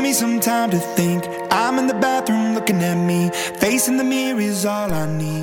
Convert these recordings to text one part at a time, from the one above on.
give me some time to think.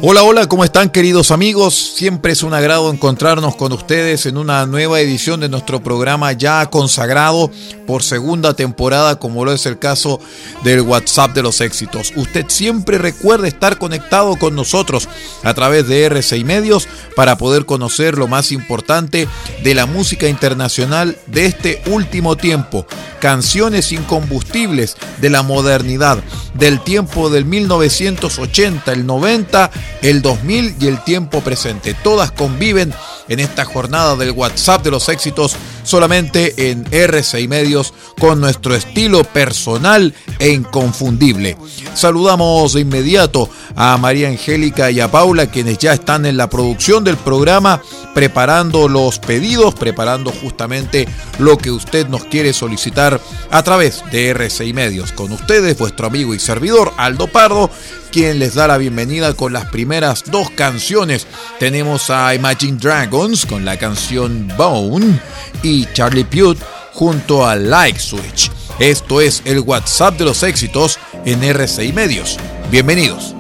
Hola, hola, ¿cómo están queridos amigos? Siempre es un agrado encontrarnos con ustedes en una nueva edición de nuestro programa ya consagrado por segunda temporada, como lo es el caso del WhatsApp de los éxitos. Usted siempre recuerde estar conectado con nosotros a través de RCI Medios para poder conocer lo más importante de la música internacional de este último tiempo. Canciones incombustibles de la modernidad, del tiempo del 1980, el 90, el 2000 y el tiempo presente. Todas conviven en esta jornada del WhatsApp de los éxitos solamente en RCI Medios con nuestro estilo personal e inconfundible. Saludamos de inmediato a María Angélica y a Paula quienes ya están en la producción del programa preparando los pedidos, preparando justamente lo que usted nos quiere solicitar a través de RCI Medios. Con ustedes, vuestro amigo y servidor Aldo Pardo, quien les da la bienvenida con las primeras dos canciones. Tenemos a Imagine Dragons con la canción Bone y Charlie Puth junto a Like Switch. Esto es el WhatsApp de los éxitos en RCI Medios. Bienvenidos.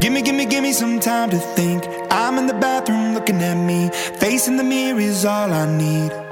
Gimme, gimme, gimme some time to think. I'm in the bathroom looking at me. Facing the mirror is all I need.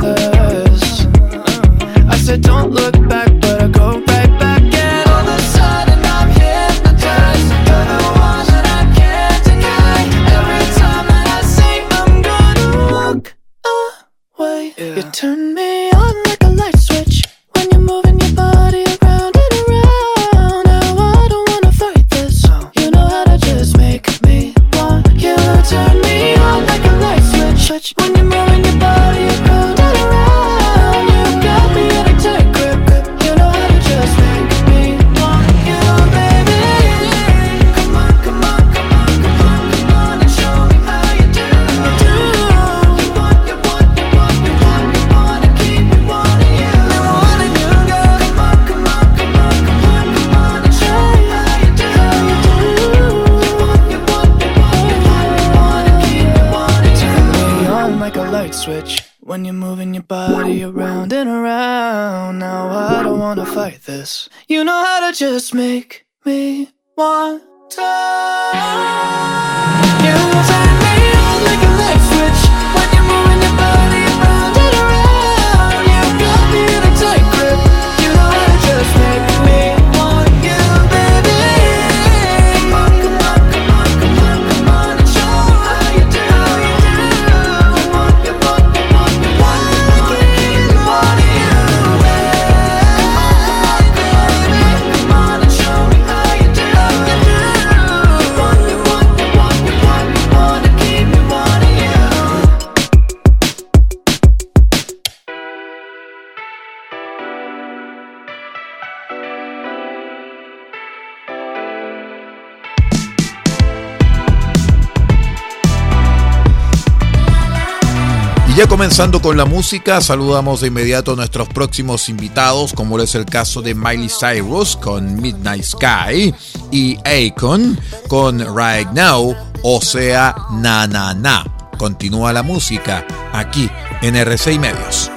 together Ya comenzando con la música, saludamos de inmediato a nuestros próximos invitados, como es el caso de Miley Cyrus con Midnight Sky y Akon con Right Now, o sea, Na Na Na. Continúa la música aquí en RCI Medios.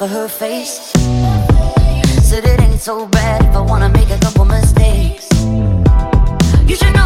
off of her face. Said it ain't so bad if I wanna make a couple mistakes. You should know.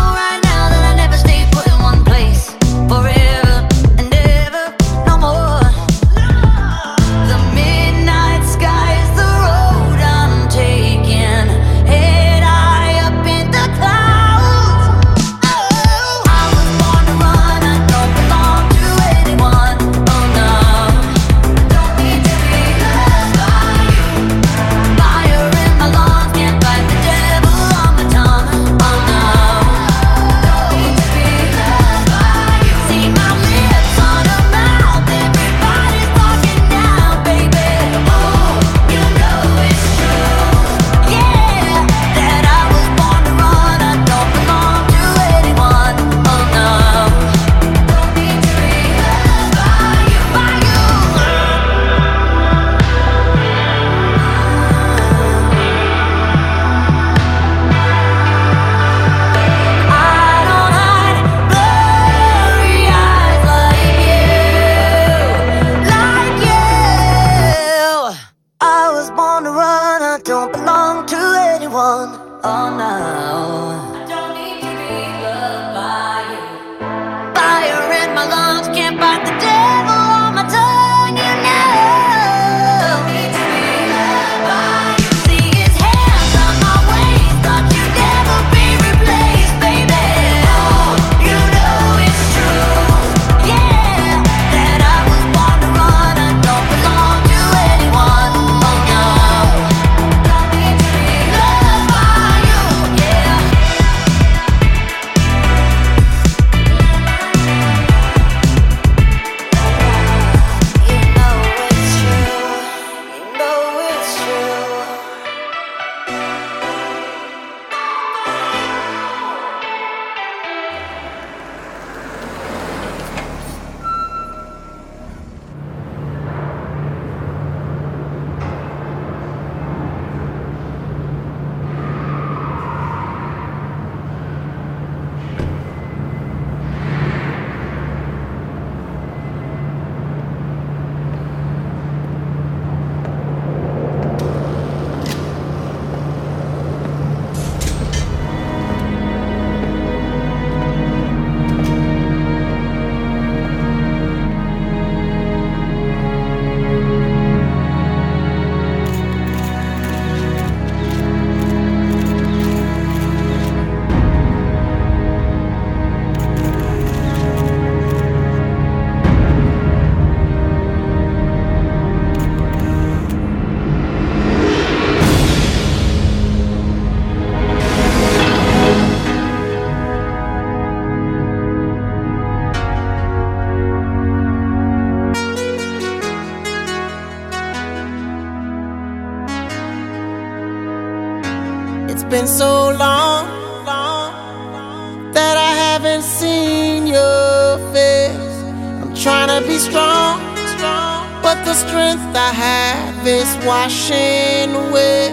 to be strong, but the strength I have is washing away.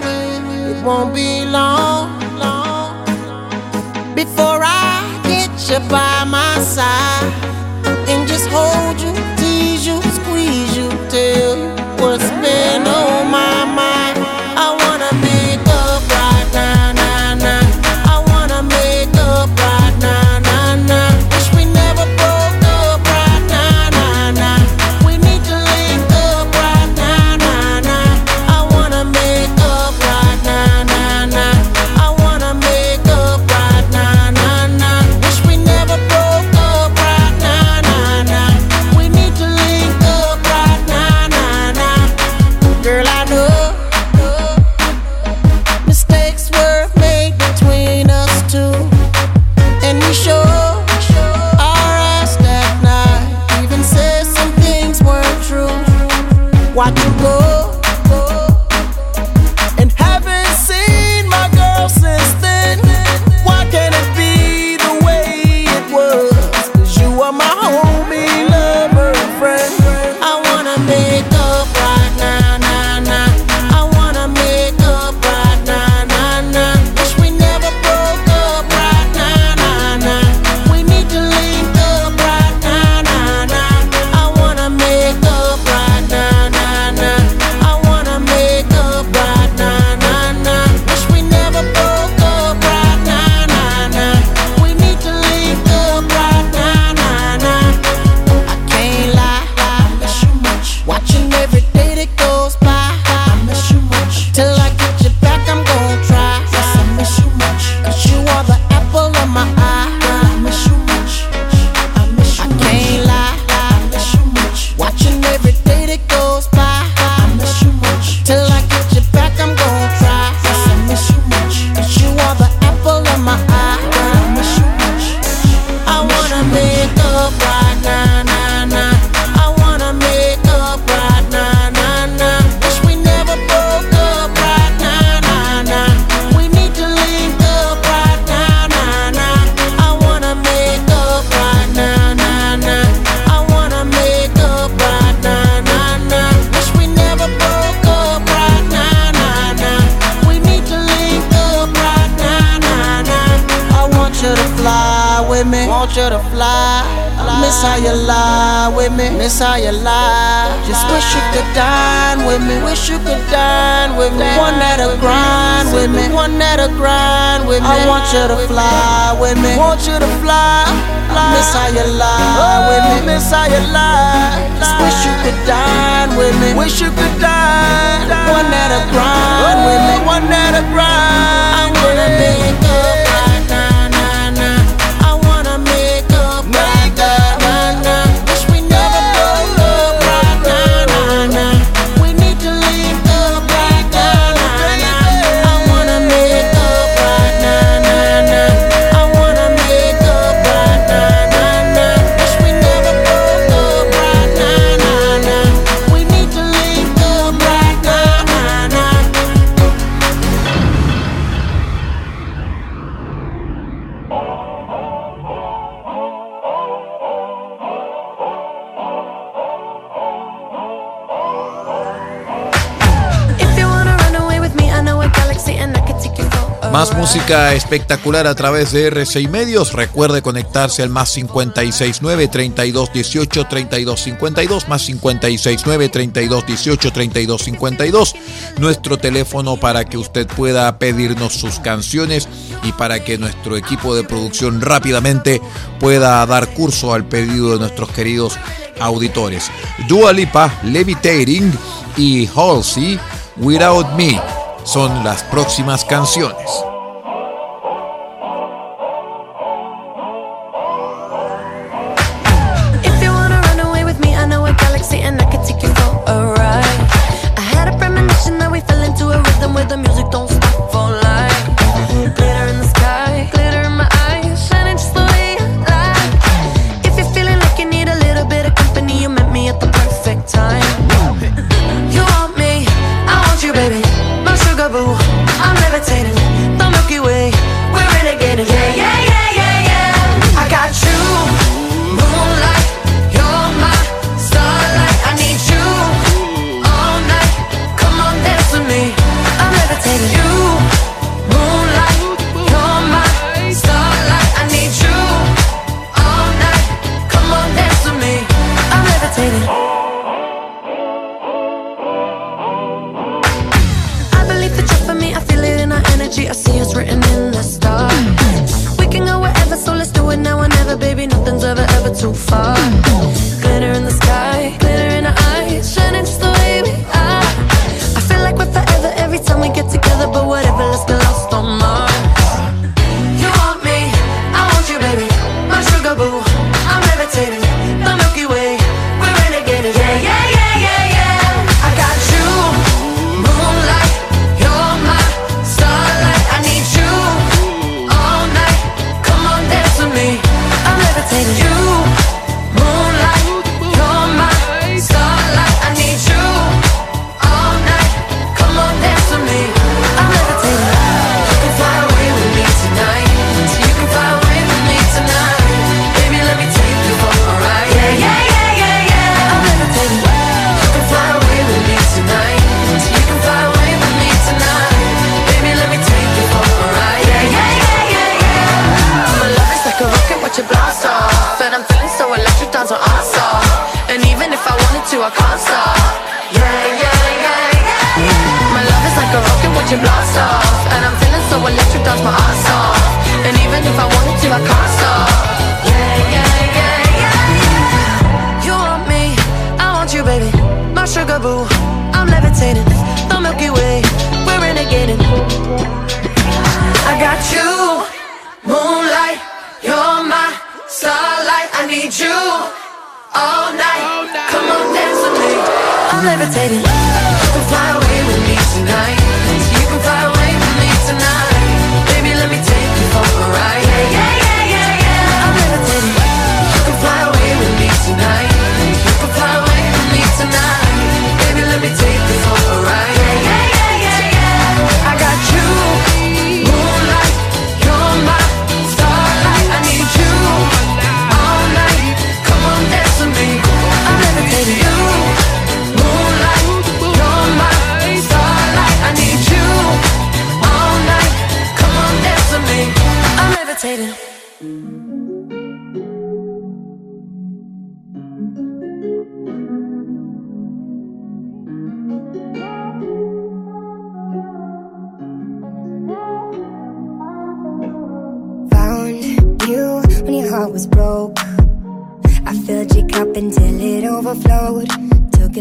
It won't be long, long before I get you by my side. espectacular a través de R6 Medios. Recuerde conectarse al más 569 3218 3252 más 569 3218 3252. Nuestro teléfono para que usted pueda pedirnos sus canciones y para que nuestro equipo de producción rápidamente pueda dar curso al pedido de nuestros queridos auditores. Dua Lipa, Levitating y Halsey, Without Me son las próximas canciones. I'm levitating. Whoa. I'm away.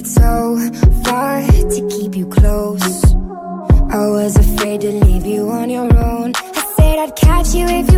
it so far to keep you close. I was afraid to leave you on your own. I said I'd catch you if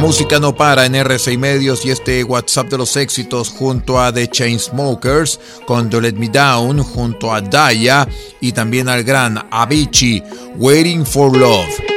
Música no para en R6 Medios y este WhatsApp de los éxitos junto a The Chainsmokers, con Do Let Me Down, junto a Daya y también al gran Avicii, Waiting for Love.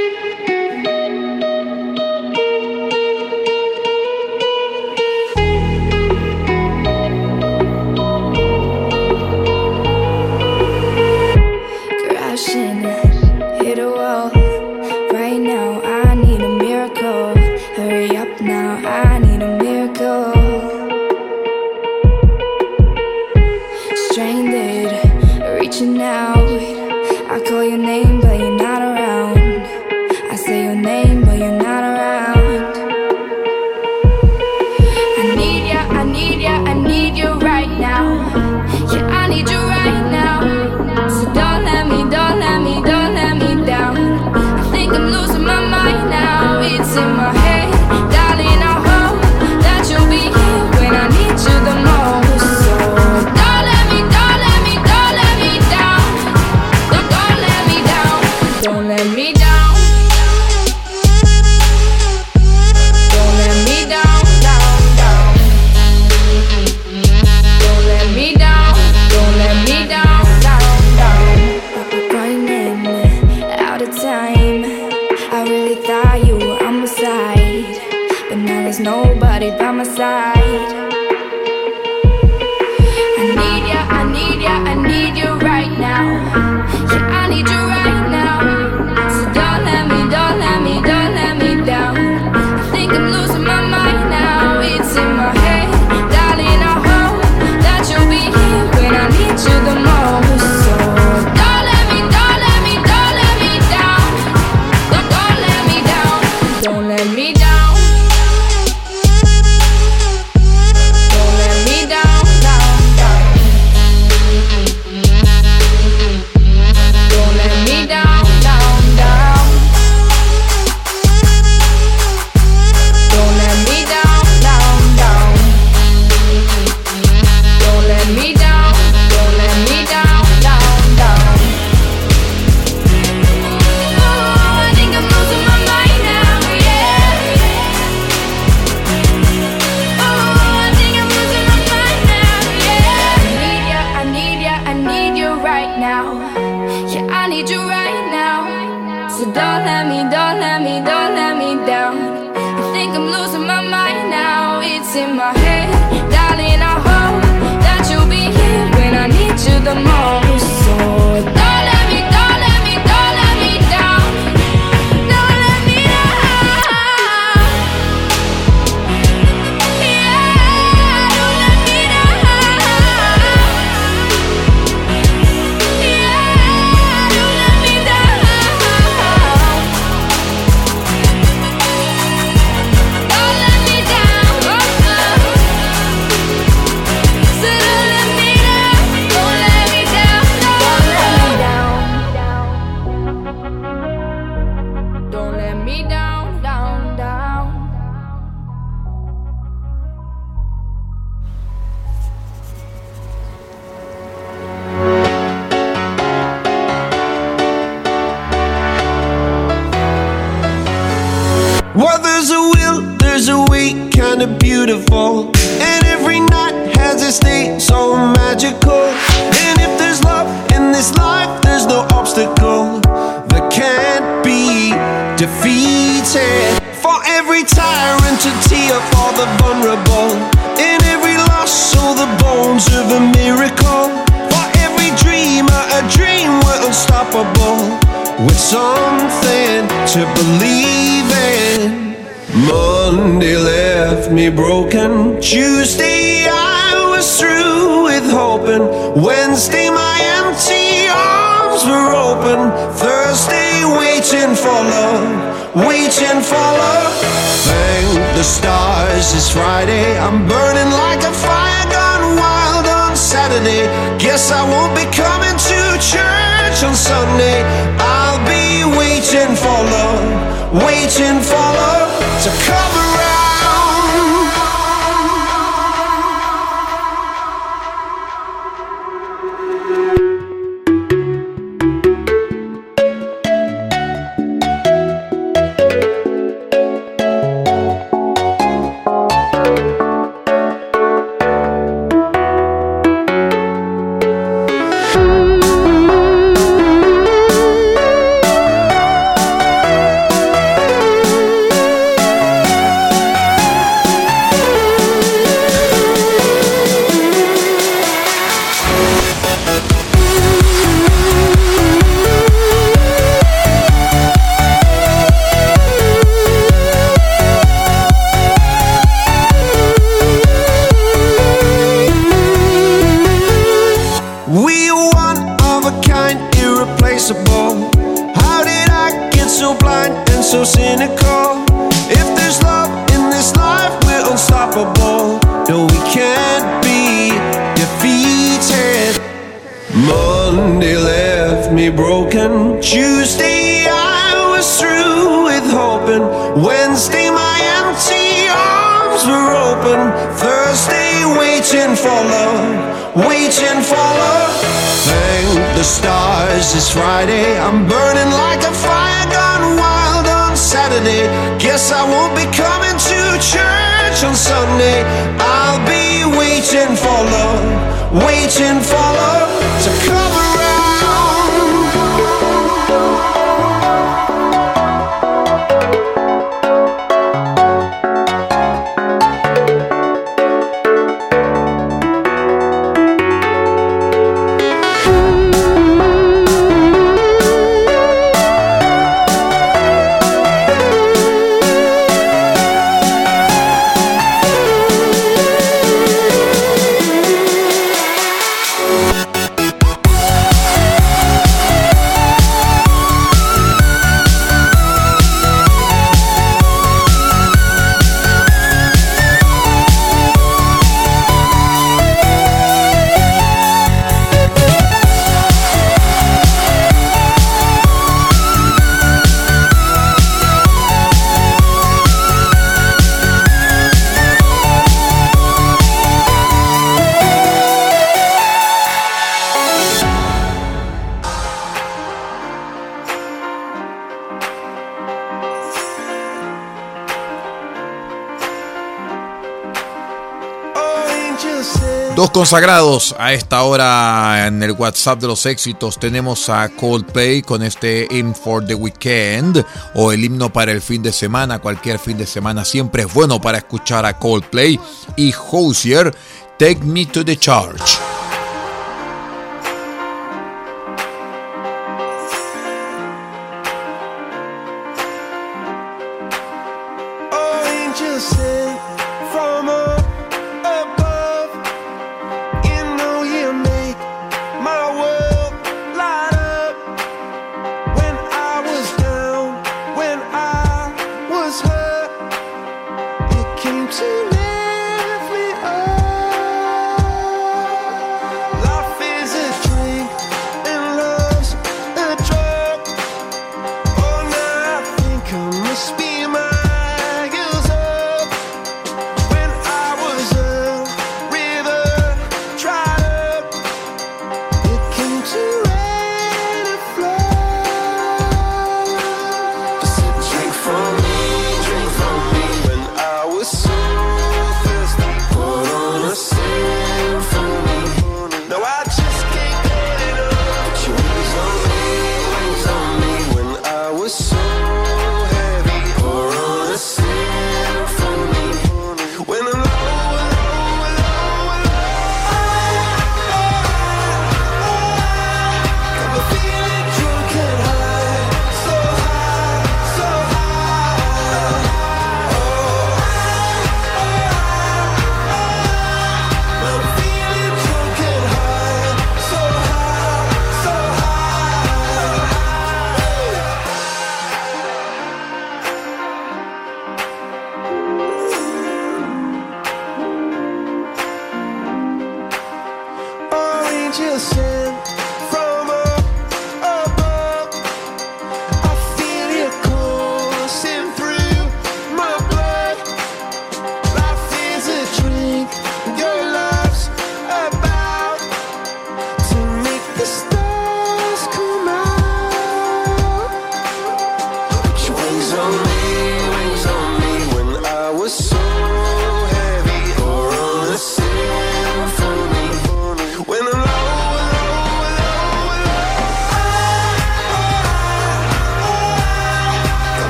consagrados a esta hora en el WhatsApp de los éxitos tenemos a Coldplay con este Hymn for the Weekend o el himno para el fin de semana. Cualquier fin de semana siempre es bueno para escuchar a Coldplay y Hosier Take Me to the Church.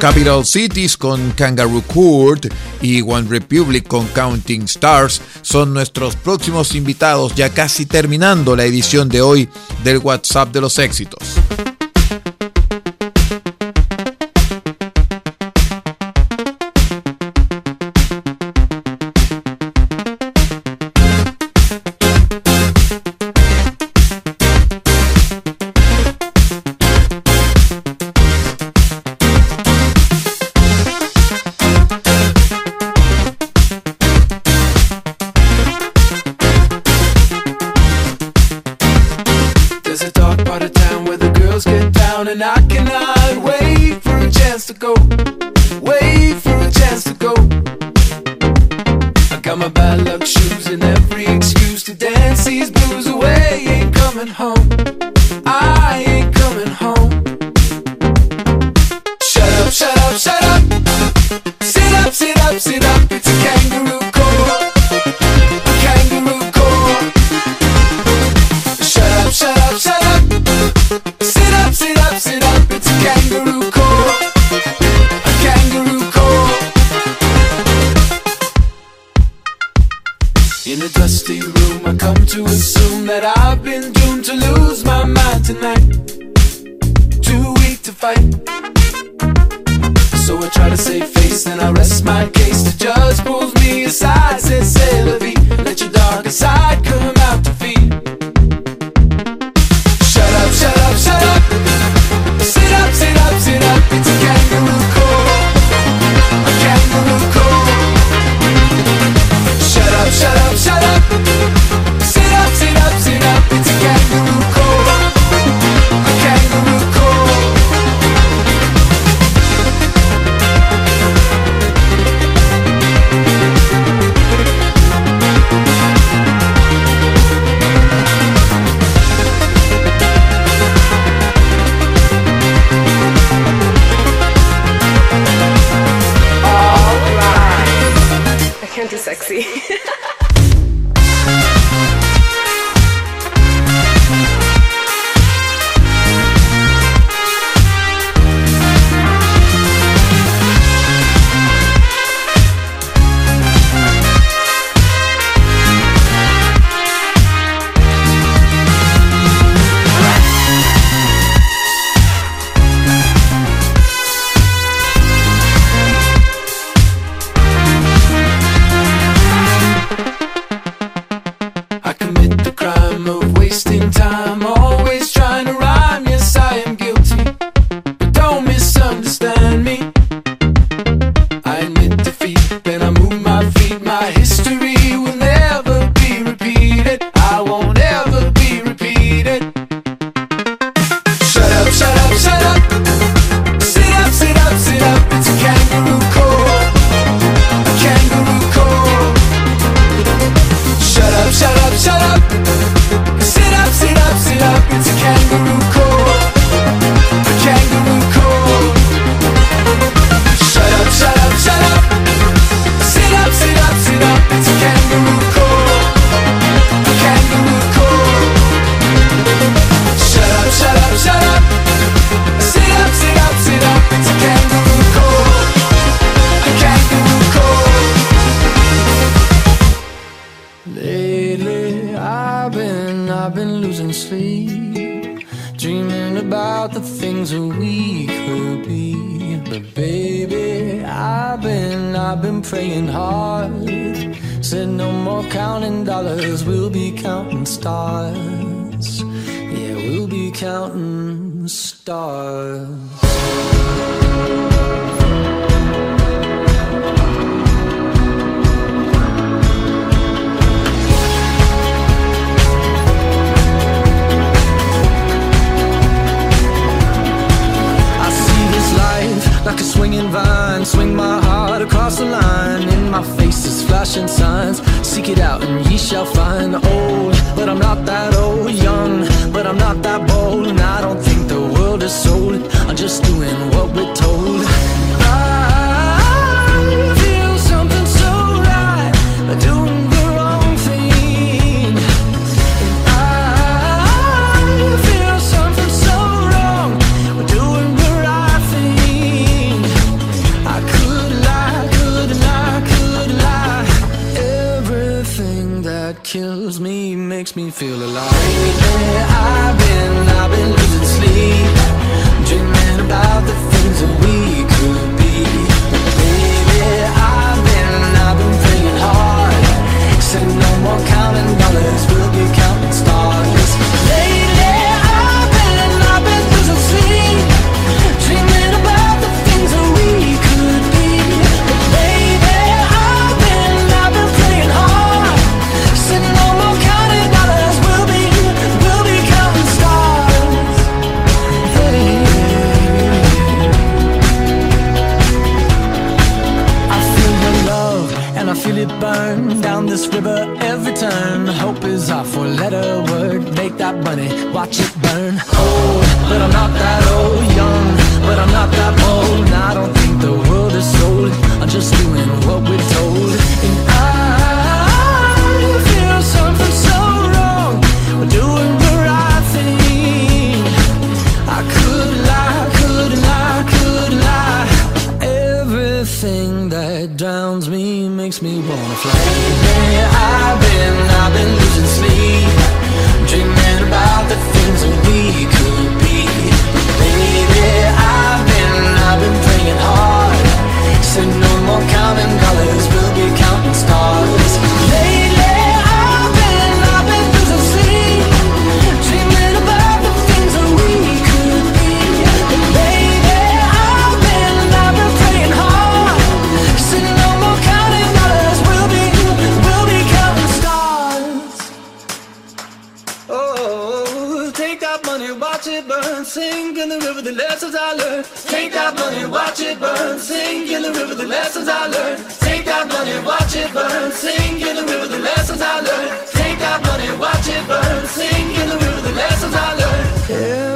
Capital Cities con Kangaroo Court y One Republic con Counting Stars son nuestros próximos invitados ya casi terminando la edición de hoy del WhatsApp de los éxitos. say me feel alive. Lately I've been, I've been losing sleep Dreaming about the things that we could be. Baby, I've been, I've been praying hard Said no more counting dollars, we'll be counting this river every turn. Hope is our four letter word. Make that money, watch it burn. Old, but I'm not that old. Young, but I'm not that. And I don't think the world is sold. I'm just doing what we're take that money, watch it burn, sing in the river the lessons I learned. Take that money, watch it burn, sing in the river the lessons I learned. Take that money, watch it burn, sing in the river the lessons I learned. Take that money, watch it burn, sing in the river the lessons I learned.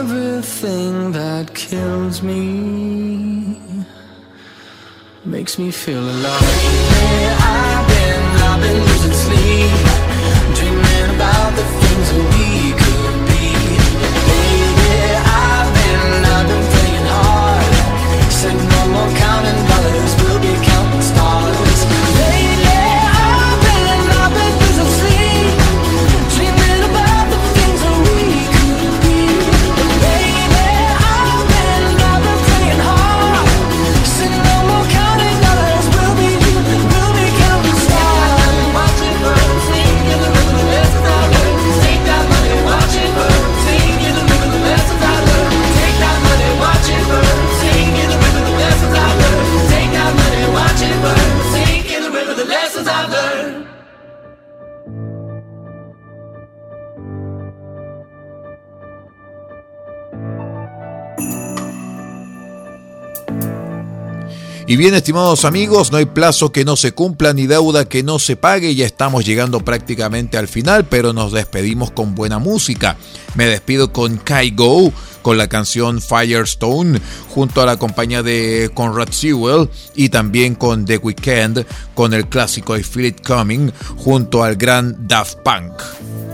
Everything that kills me makes me feel alive. Hey, I've been, I've been losing sleep, dreaming about the things that we Y bien, estimados amigos, no hay plazo que no se cumpla ni deuda que no se pague. Ya estamos llegando prácticamente al final, pero nos despedimos con buena música. Me despido con Kai Go, con la canción Firestone, junto a la compañía de Conrad Sewell y también con The Weeknd, con el clásico I Feel It Coming, junto al gran Daft Punk.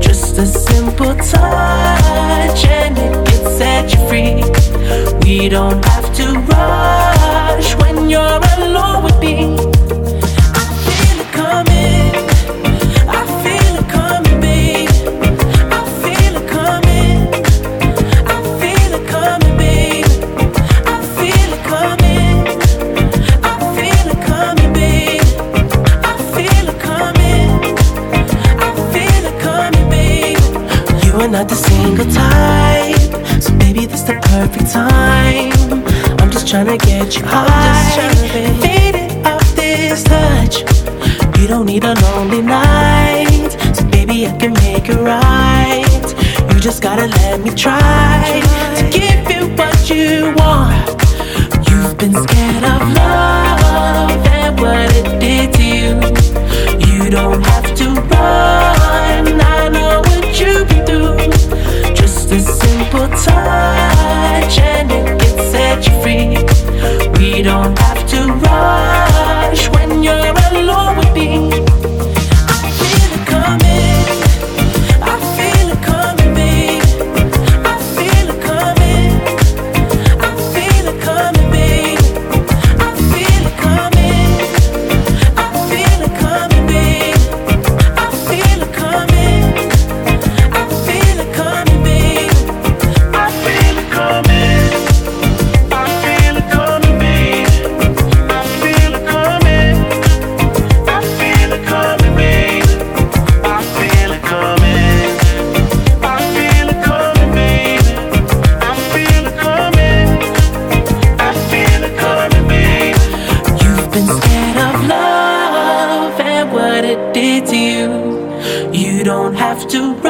just a simple touch and it can set you free. We don't have to run. have to run.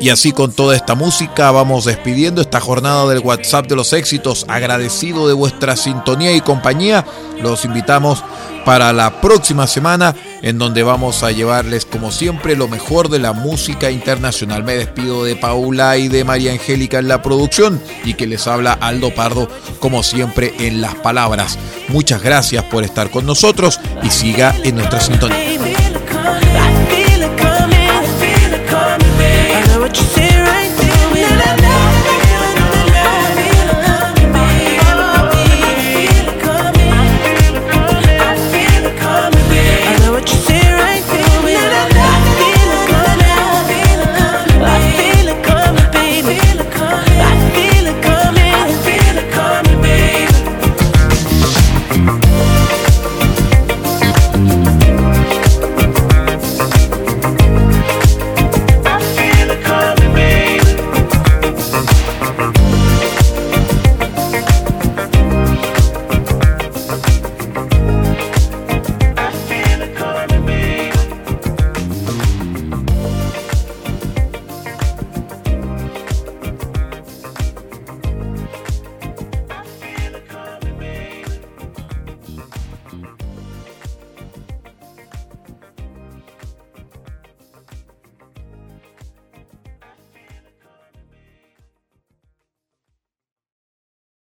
Y así con toda esta música vamos despidiendo esta jornada del WhatsApp de los éxitos. Agradecido de vuestra sintonía y compañía. Los invitamos para la próxima semana en donde vamos a llevarles como siempre lo mejor de la música internacional. Me despido de Paula y de María Angélica en la producción y que les habla Aldo Pardo como siempre en las palabras. Muchas gracias por estar con nosotros y siga en nuestra sintonía.